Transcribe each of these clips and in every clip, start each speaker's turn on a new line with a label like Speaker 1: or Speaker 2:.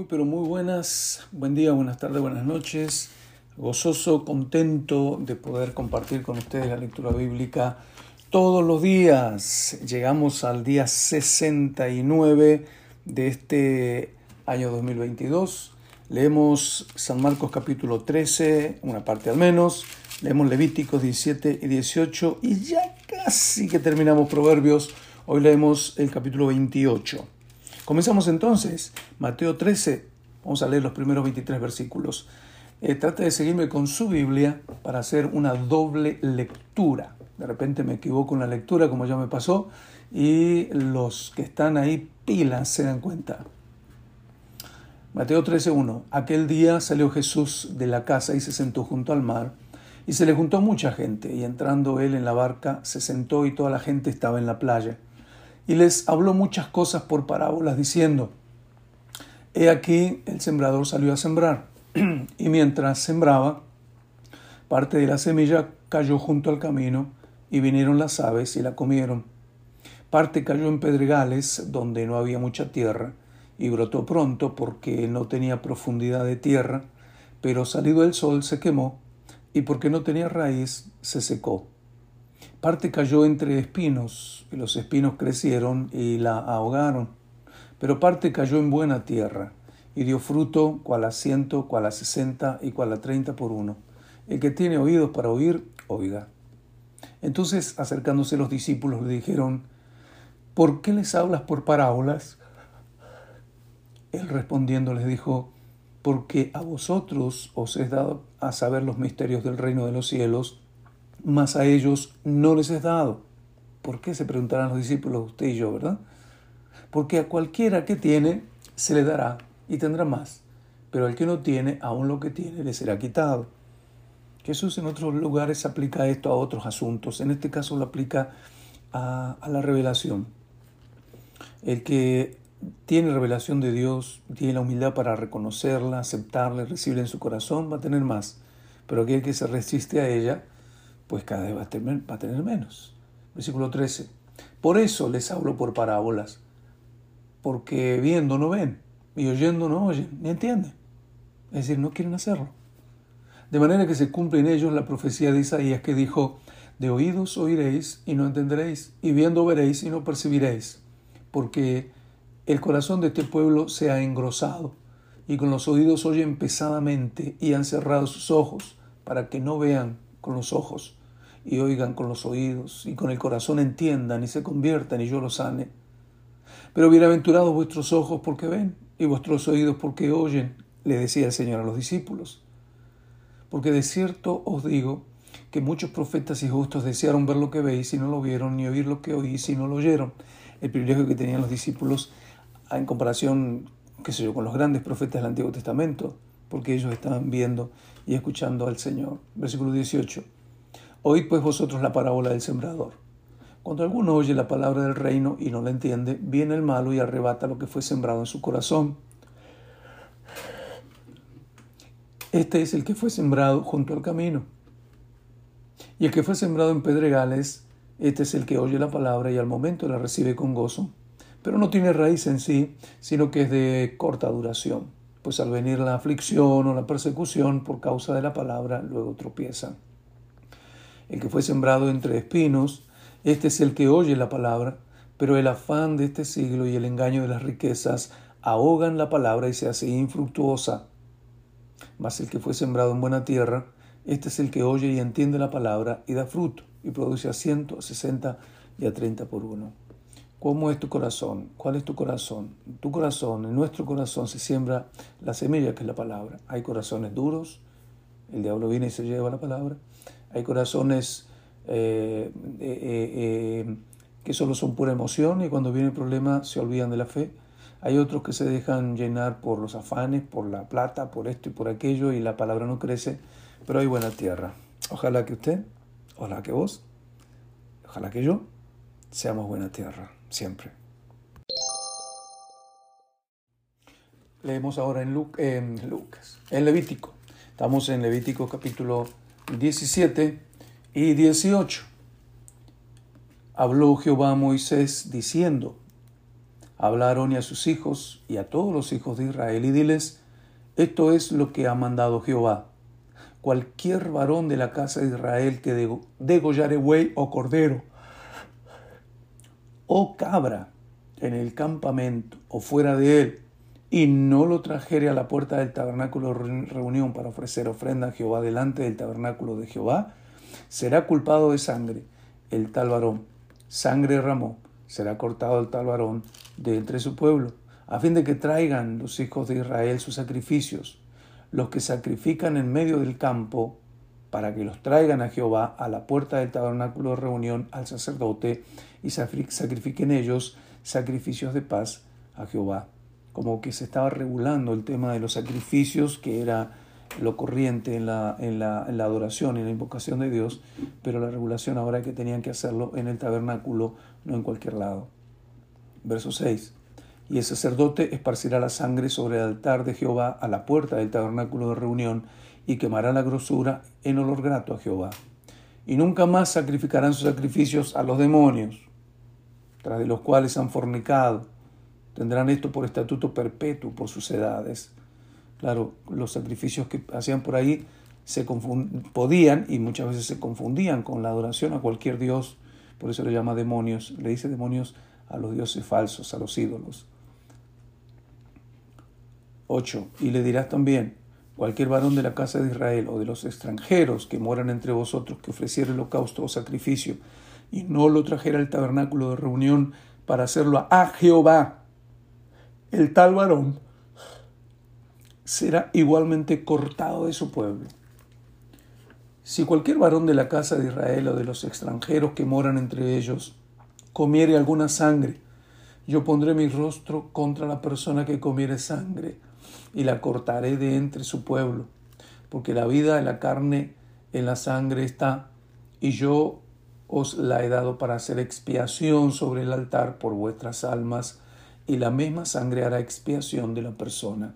Speaker 1: Muy, pero muy buenas, buen día, buenas tardes, buenas noches. Gozoso, contento de poder compartir con ustedes la lectura bíblica todos los días. Llegamos al día 69 de este año 2022. Leemos San Marcos capítulo 13, una parte al menos. Leemos Levíticos 17 y 18 y ya casi que terminamos Proverbios. Hoy leemos el capítulo 28. Comenzamos entonces, Mateo 13, vamos a leer los primeros 23 versículos. Eh, trate de seguirme con su Biblia para hacer una doble lectura. De repente me equivoco en la lectura, como ya me pasó, y los que están ahí pilas se dan cuenta. Mateo 13:1. Aquel día salió Jesús de la casa y se sentó junto al mar, y se le juntó mucha gente, y entrando él en la barca, se sentó y toda la gente estaba en la playa y les habló muchas cosas por parábolas, diciendo, He aquí el sembrador salió a sembrar, y mientras sembraba, parte de la semilla cayó junto al camino, y vinieron las aves y la comieron. Parte cayó en pedregales, donde no había mucha tierra, y brotó pronto porque no tenía profundidad de tierra, pero salido el sol se quemó, y porque no tenía raíz se secó. Parte cayó entre espinos, y los espinos crecieron y la ahogaron. Pero parte cayó en buena tierra, y dio fruto cual a ciento, cual a sesenta y cual a treinta por uno. El que tiene oídos para oír, oiga. Entonces, acercándose los discípulos, le dijeron, ¿por qué les hablas por parábolas? Él respondiendo les dijo, porque a vosotros os es dado a saber los misterios del reino de los cielos, mas a ellos no les es dado. ¿Por qué se preguntarán los discípulos, usted y yo, verdad? Porque a cualquiera que tiene se le dará y tendrá más, pero al que no tiene, aún lo que tiene le será quitado. Jesús en otros lugares aplica esto a otros asuntos, en este caso lo aplica a, la revelación. El que tiene revelación de Dios, tiene la humildad para reconocerla, aceptarla, recibirla en su corazón, va a tener más, pero aquel que se resiste a ella, pues cada vez va a tener, menos. Versículo 13. Por eso les hablo por parábolas, porque viendo no ven, y oyendo no oyen, ni entienden. Es decir, no quieren hacerlo. De manera que se cumple en ellos la profecía de Isaías que dijo, de oídos oiréis y no entenderéis, y viendo veréis y no percibiréis, porque el corazón de este pueblo se ha engrosado, y con los oídos oyen pesadamente, y han cerrado sus ojos, para que no vean con los ojos, y oigan con los oídos, y con el corazón entiendan y se conviertan y yo los sane. Pero bienaventurados vuestros ojos porque ven, y vuestros oídos porque oyen, le decía el Señor a los discípulos. Porque de cierto os digo que muchos profetas y justos desearon ver lo que veis y no lo vieron, ni oír lo que oís y no lo oyeron. El privilegio que tenían los discípulos en comparación, qué sé yo, con los grandes profetas del Antiguo Testamento, porque ellos estaban viendo y escuchando al Señor. Versículo 18. Oíd pues vosotros la parábola del sembrador. Cuando alguno oye la palabra del reino y no la entiende, viene el malo y arrebata lo que fue sembrado en su corazón. Este es el que fue sembrado junto al camino. Y el que fue sembrado en pedregales, este es el que oye la palabra y al momento la recibe con gozo, pero no tiene raíz en sí, sino que es de corta duración, pues al venir la aflicción o la persecución por causa de la palabra, luego tropieza el que fue sembrado entre espinos, este es el que oye la palabra, pero el afán de este siglo y el engaño de las riquezas ahogan la palabra y se hace infructuosa. Mas el que fue sembrado en buena tierra, este es el que oye y entiende la palabra y da fruto y produce a ciento, a sesenta y a treinta por uno. ¿Cómo es tu corazón? ¿Cuál es tu corazón? Tu corazón, en nuestro corazón se siembra la semilla que es la palabra. Hay corazones duros, el diablo viene y se lleva la palabra. Hay corazones eh, eh, eh, que solo son pura emoción y cuando viene el problema se olvidan de la fe. Hay otros que se dejan llenar por los afanes, por la plata, por esto y por aquello y la palabra no crece, pero hay buena tierra. Ojalá que usted, ojalá que vos, ojalá que yo, seamos buena tierra, siempre. Leemos ahora en, en Lucas, en Levítico. Estamos en Levítico capítulo 17 y 18. Habló Jehová a Moisés diciendo, Habla a Aarón y a sus hijos y a todos los hijos de Israel y diles, esto es lo que ha mandado Jehová. Cualquier varón de la casa de Israel que degollare buey o cordero o cabra en el campamento o fuera de él, y no lo trajere a la puerta del tabernáculo de reunión para ofrecer ofrenda a Jehová delante del tabernáculo de Jehová, será culpado de sangre el tal varón. Sangre derramó, será cortado el tal varón de entre su pueblo, a fin de que traigan los hijos de Israel sus sacrificios, los que sacrifican en medio del campo, para que los traigan a Jehová a la puerta del tabernáculo de reunión al sacerdote y sacrifiquen ellos sacrificios de paz a Jehová. Como que se estaba regulando el tema de los sacrificios, que era lo corriente en la, en la, en la adoración y la invocación de Dios, pero la regulación ahora que tenían que hacerlo en el tabernáculo, no en cualquier lado. Verso 6. Y el sacerdote esparcirá la sangre sobre el altar de Jehová a la puerta del tabernáculo de reunión y quemará la grosura en olor grato a Jehová. Y nunca más sacrificarán sus sacrificios a los demonios, tras de los cuales han fornicado. Tendrán esto por estatuto perpetuo por sus edades. Claro, los sacrificios que hacían por ahí se podían y muchas veces se confundían con la adoración a cualquier dios, por eso lo llama demonios, le dice demonios a los dioses falsos, a los ídolos. 8. Y le dirás también, cualquier varón de la casa de Israel o de los extranjeros que moran entre vosotros que ofreciera holocausto o sacrificio y no lo trajera al tabernáculo de reunión para hacerlo a Jehová, el tal varón será igualmente cortado de su pueblo. Si cualquier varón de la casa de Israel o de los extranjeros que moran entre ellos comiere alguna sangre, yo pondré mi rostro contra la persona que comiere sangre y la cortaré de entre su pueblo, porque la vida de la carne en la sangre está, y yo os la he dado para hacer expiación sobre el altar por vuestras almas, y la misma sangre hará expiación de la persona.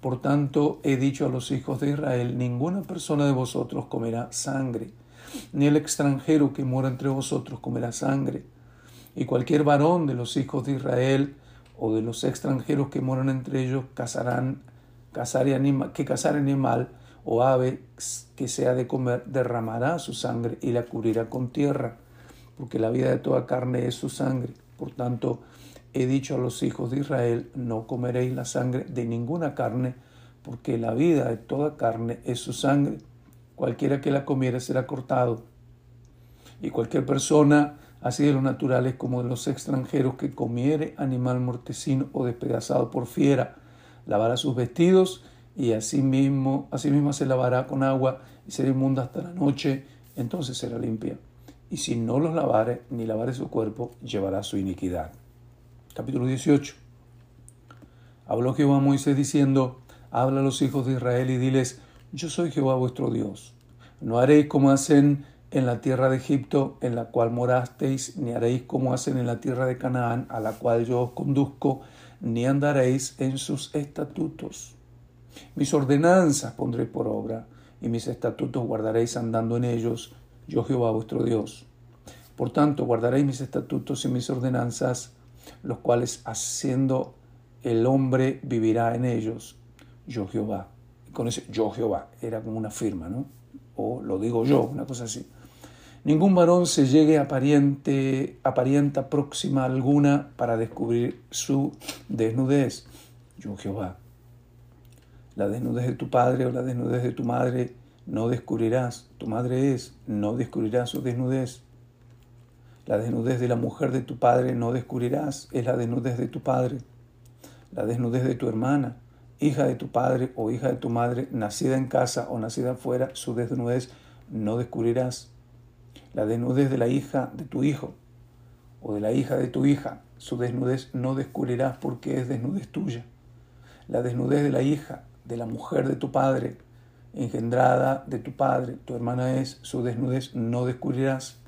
Speaker 1: Por tanto, he dicho a los hijos de Israel, ninguna persona de vosotros comerá sangre, ni el extranjero que mora entre vosotros comerá sangre, y cualquier varón de los hijos de Israel o de los extranjeros que moran entre ellos cazarán, que cazar animal o ave que sea de comer, derramará su sangre y la cubrirá con tierra, porque la vida de toda carne es su sangre. Por tanto, he dicho a los hijos de Israel, no comeréis la sangre de ninguna carne, porque la vida de toda carne es su sangre. Cualquiera que la comiere será cortado. Y cualquier persona, así de los naturales como de los extranjeros, que comiere animal mortecino o despedazado por fiera, lavará sus vestidos y asimismo, asimismo se lavará con agua y será inmunda hasta la noche, entonces será limpia. Y si no los lavare ni lavare su cuerpo, llevará su iniquidad. Capítulo 18. Habló Jehová a Moisés diciendo, habla a los hijos de Israel y diles, yo soy Jehová vuestro Dios. No haréis como hacen en la tierra de Egipto, en la cual morasteis, ni haréis como hacen en la tierra de Canaán, a la cual yo os conduzco, ni andaréis en sus estatutos mis ordenanzas pondré por obra, y mis estatutos guardaréis andando en ellos, yo Jehová vuestro Dios. Por tanto, guardaréis mis estatutos y mis ordenanzas, los cuales haciendo el hombre vivirá en ellos, yo Jehová. Con ese yo Jehová era como una firma, ¿no? O lo digo yo, una cosa así. Ningún varón se llegue a pariente, a parienta próxima alguna para descubrir su desnudez. Yo Jehová. La desnudez de tu padre o la desnudez de tu madre no descubrirás. Tu madre es, no descubrirás su desnudez. La desnudez de la mujer de tu padre no descubrirás, es la desnudez de tu padre. La desnudez de tu hermana, hija de tu padre o hija de tu madre, nacida en casa o nacida afuera, su desnudez no descubrirás. La desnudez de la hija de tu hijo o de la hija de tu hija, su desnudez no descubrirás porque es desnudez tuya. La desnudez de la hija de la mujer de tu padre, engendrada de tu padre, tu hermana es, su desnudez no descubrirás.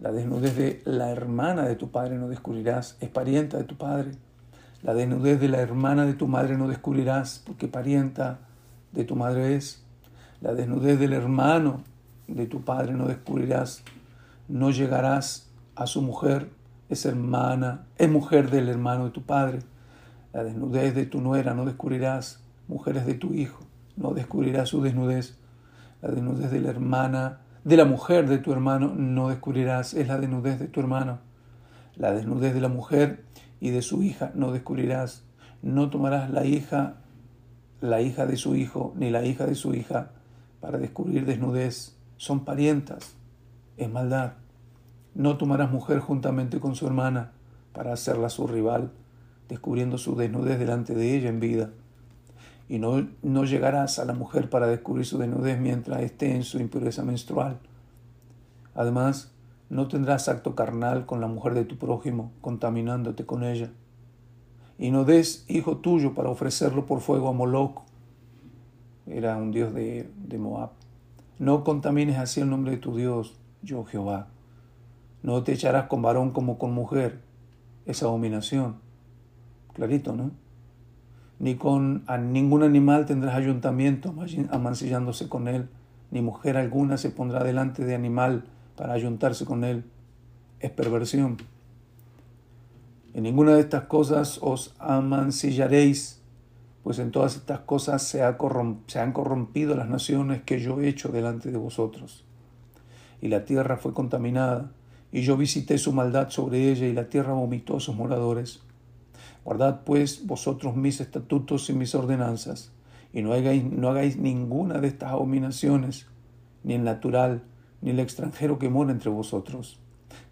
Speaker 1: La desnudez de la hermana de tu padre no descubrirás, es parienta de tu padre. La desnudez de la hermana de tu madre no descubrirás, porque parienta de tu madre es. La desnudez del hermano de tu padre no descubrirás. No llegarás a su mujer, es hermana, es mujer del hermano de tu padre. La desnudez de tu nuera no descubrirás, mujeres de tu hijo, no descubrirás su desnudez. La desnudez de la hermana, de la mujer de tu hermano, no descubrirás, es la desnudez de tu hermano. La desnudez de la mujer y de su hija no descubrirás. No tomarás la hija, la hija de su hijo, ni la hija de su hija, para descubrir desnudez. Son parientas. Es maldad. No tomarás mujer juntamente con su hermana para hacerla su rival, descubriendo su desnudez delante de ella en vida. Y no, no llegarás a la mujer para descubrir su desnudez mientras esté en su impureza menstrual. Además, no tendrás acto carnal con la mujer de tu prójimo, contaminándote con ella. Y no des hijo tuyo para ofrecerlo por fuego a Moloch. Era un dios de, de Moab. No contamines así el nombre de tu Dios, yo Jehová. No te echarás con varón como con mujer. Es abominación. Clarito, ¿no? Ni con ningún animal tendrás ayuntamiento amancillándose con él, ni mujer alguna se pondrá delante de animal para ayuntarse con él. Es perversión. En ninguna de estas cosas os amancillaréis, pues en todas estas cosas se, se han corrompido las naciones que yo he hecho delante de vosotros. Y la tierra fue contaminada y yo visité su maldad sobre ella y la tierra vomitó a sus moradores. Guardad pues vosotros mis estatutos y mis ordenanzas, y no hagáis, no hagáis ninguna de estas abominaciones, ni el natural, ni el extranjero que mora entre vosotros.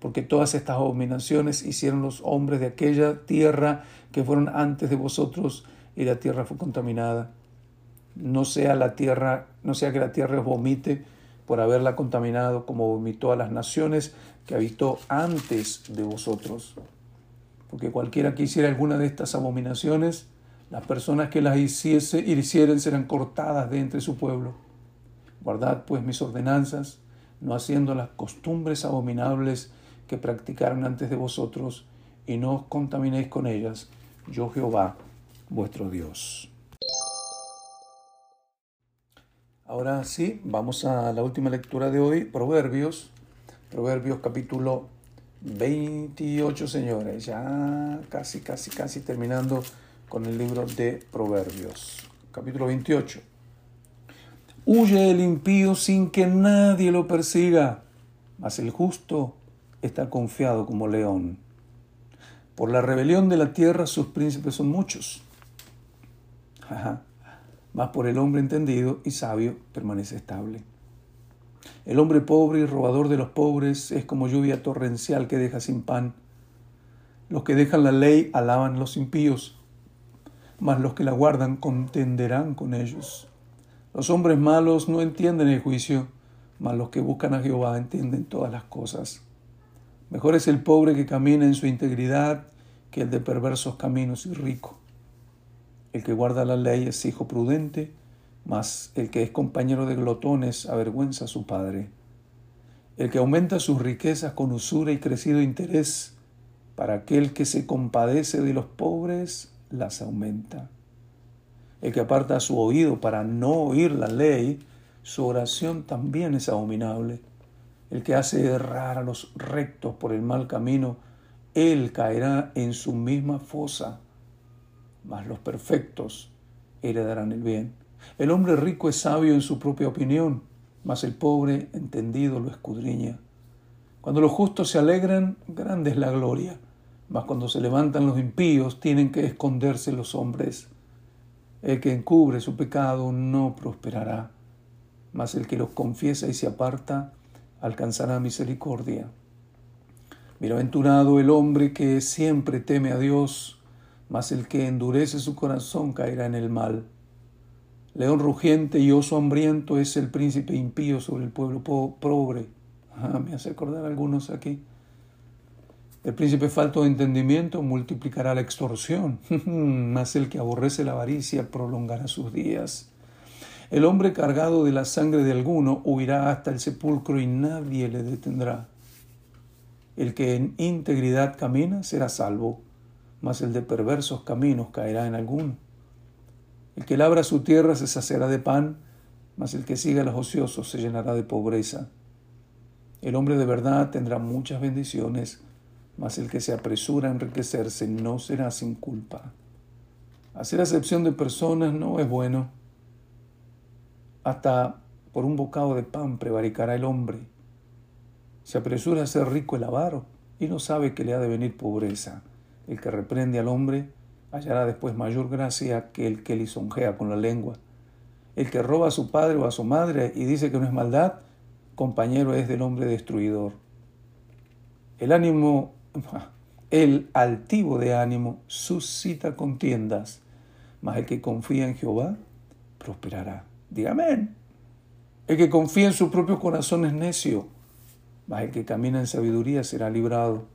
Speaker 1: Porque todas estas abominaciones hicieron los hombres de aquella tierra que fueron antes de vosotros, y la tierra fue contaminada. No sea la tierra, no sea que la tierra vomite por haberla contaminado como vomitó a las naciones que habitó antes de vosotros. Porque cualquiera que hiciera alguna de estas abominaciones, las personas que las hiciese, hicieren serán cortadas de entre su pueblo. Guardad pues mis ordenanzas, no haciendo las costumbres abominables que practicaron antes de vosotros, y no os contaminéis con ellas, yo Jehová, vuestro Dios. Ahora sí, vamos a la última lectura de hoy, Proverbios, Proverbios capítulo 28, señores, ya casi, casi, casi terminando con el libro de Proverbios, capítulo 28. Huye el impío sin que nadie lo persiga, mas el justo está confiado como león. Por la rebelión de la tierra sus príncipes son muchos mas por el hombre entendido y sabio permanece estable. El hombre pobre y robador de los pobres es como lluvia torrencial que deja sin pan. Los que dejan la ley alaban los impíos, mas los que la guardan contenderán con ellos. Los hombres malos no entienden el juicio, mas los que buscan a Jehová entienden todas las cosas. Mejor es el pobre que camina en su integridad que el de perversos caminos y rico. El que guarda la ley es hijo prudente, mas el que es compañero de glotones avergüenza a su padre. El que aumenta sus riquezas con usura y crecido interés, para aquel que se compadece de los pobres, las aumenta. El que aparta su oído para no oír la ley, su oración también es abominable. El que hace errar a los rectos por el mal camino, él caerá en su misma fosa mas los perfectos heredarán el bien. El hombre rico es sabio en su propia opinión, mas el pobre entendido lo escudriña. Cuando los justos se alegran, grande es la gloria, mas cuando se levantan los impíos, tienen que esconderse los hombres. El que encubre su pecado no prosperará, mas el que los confiesa y se aparta, alcanzará misericordia. Bienaventurado el hombre que siempre teme a Dios, mas el que endurece su corazón caerá en el mal. León rugiente y oso hambriento es el príncipe impío sobre el pueblo pobre. Ah, me hace acordar algunos aquí. El príncipe falto de entendimiento multiplicará la extorsión, mas el que aborrece la avaricia prolongará sus días. El hombre cargado de la sangre de alguno huirá hasta el sepulcro y nadie le detendrá. El que en integridad camina será salvo mas el de perversos caminos caerá en alguno. El que labra su tierra se saciará de pan, mas el que siga a los ociosos se llenará de pobreza. El hombre de verdad tendrá muchas bendiciones, mas el que se apresura a enriquecerse no será sin culpa. Hacer acepción de personas no es bueno. Hasta por un bocado de pan prevaricará el hombre. Se apresura a ser rico el avaro y no sabe que le ha de venir pobreza. El que reprende al hombre hallará después mayor gracia que el que lisonjea con la lengua. El que roba a su padre o a su madre y dice que no es maldad, compañero es del hombre destruidor. El ánimo, el altivo de ánimo suscita contiendas, mas el que confía en Jehová prosperará. Dígame. El que confía en su propio corazón es necio, mas el que camina en sabiduría será librado.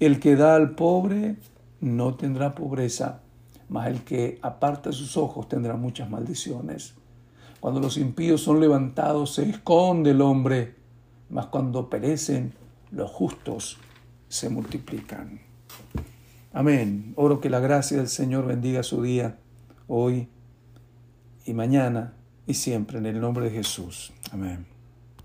Speaker 1: El que da al pobre no tendrá pobreza, mas el que aparta sus ojos tendrá muchas maldiciones. Cuando los impíos son levantados, se esconde el hombre, mas cuando perecen, los justos se multiplican. Amén. Oro que la gracia del Señor bendiga su día, hoy y mañana y siempre, en el nombre de Jesús. Amén.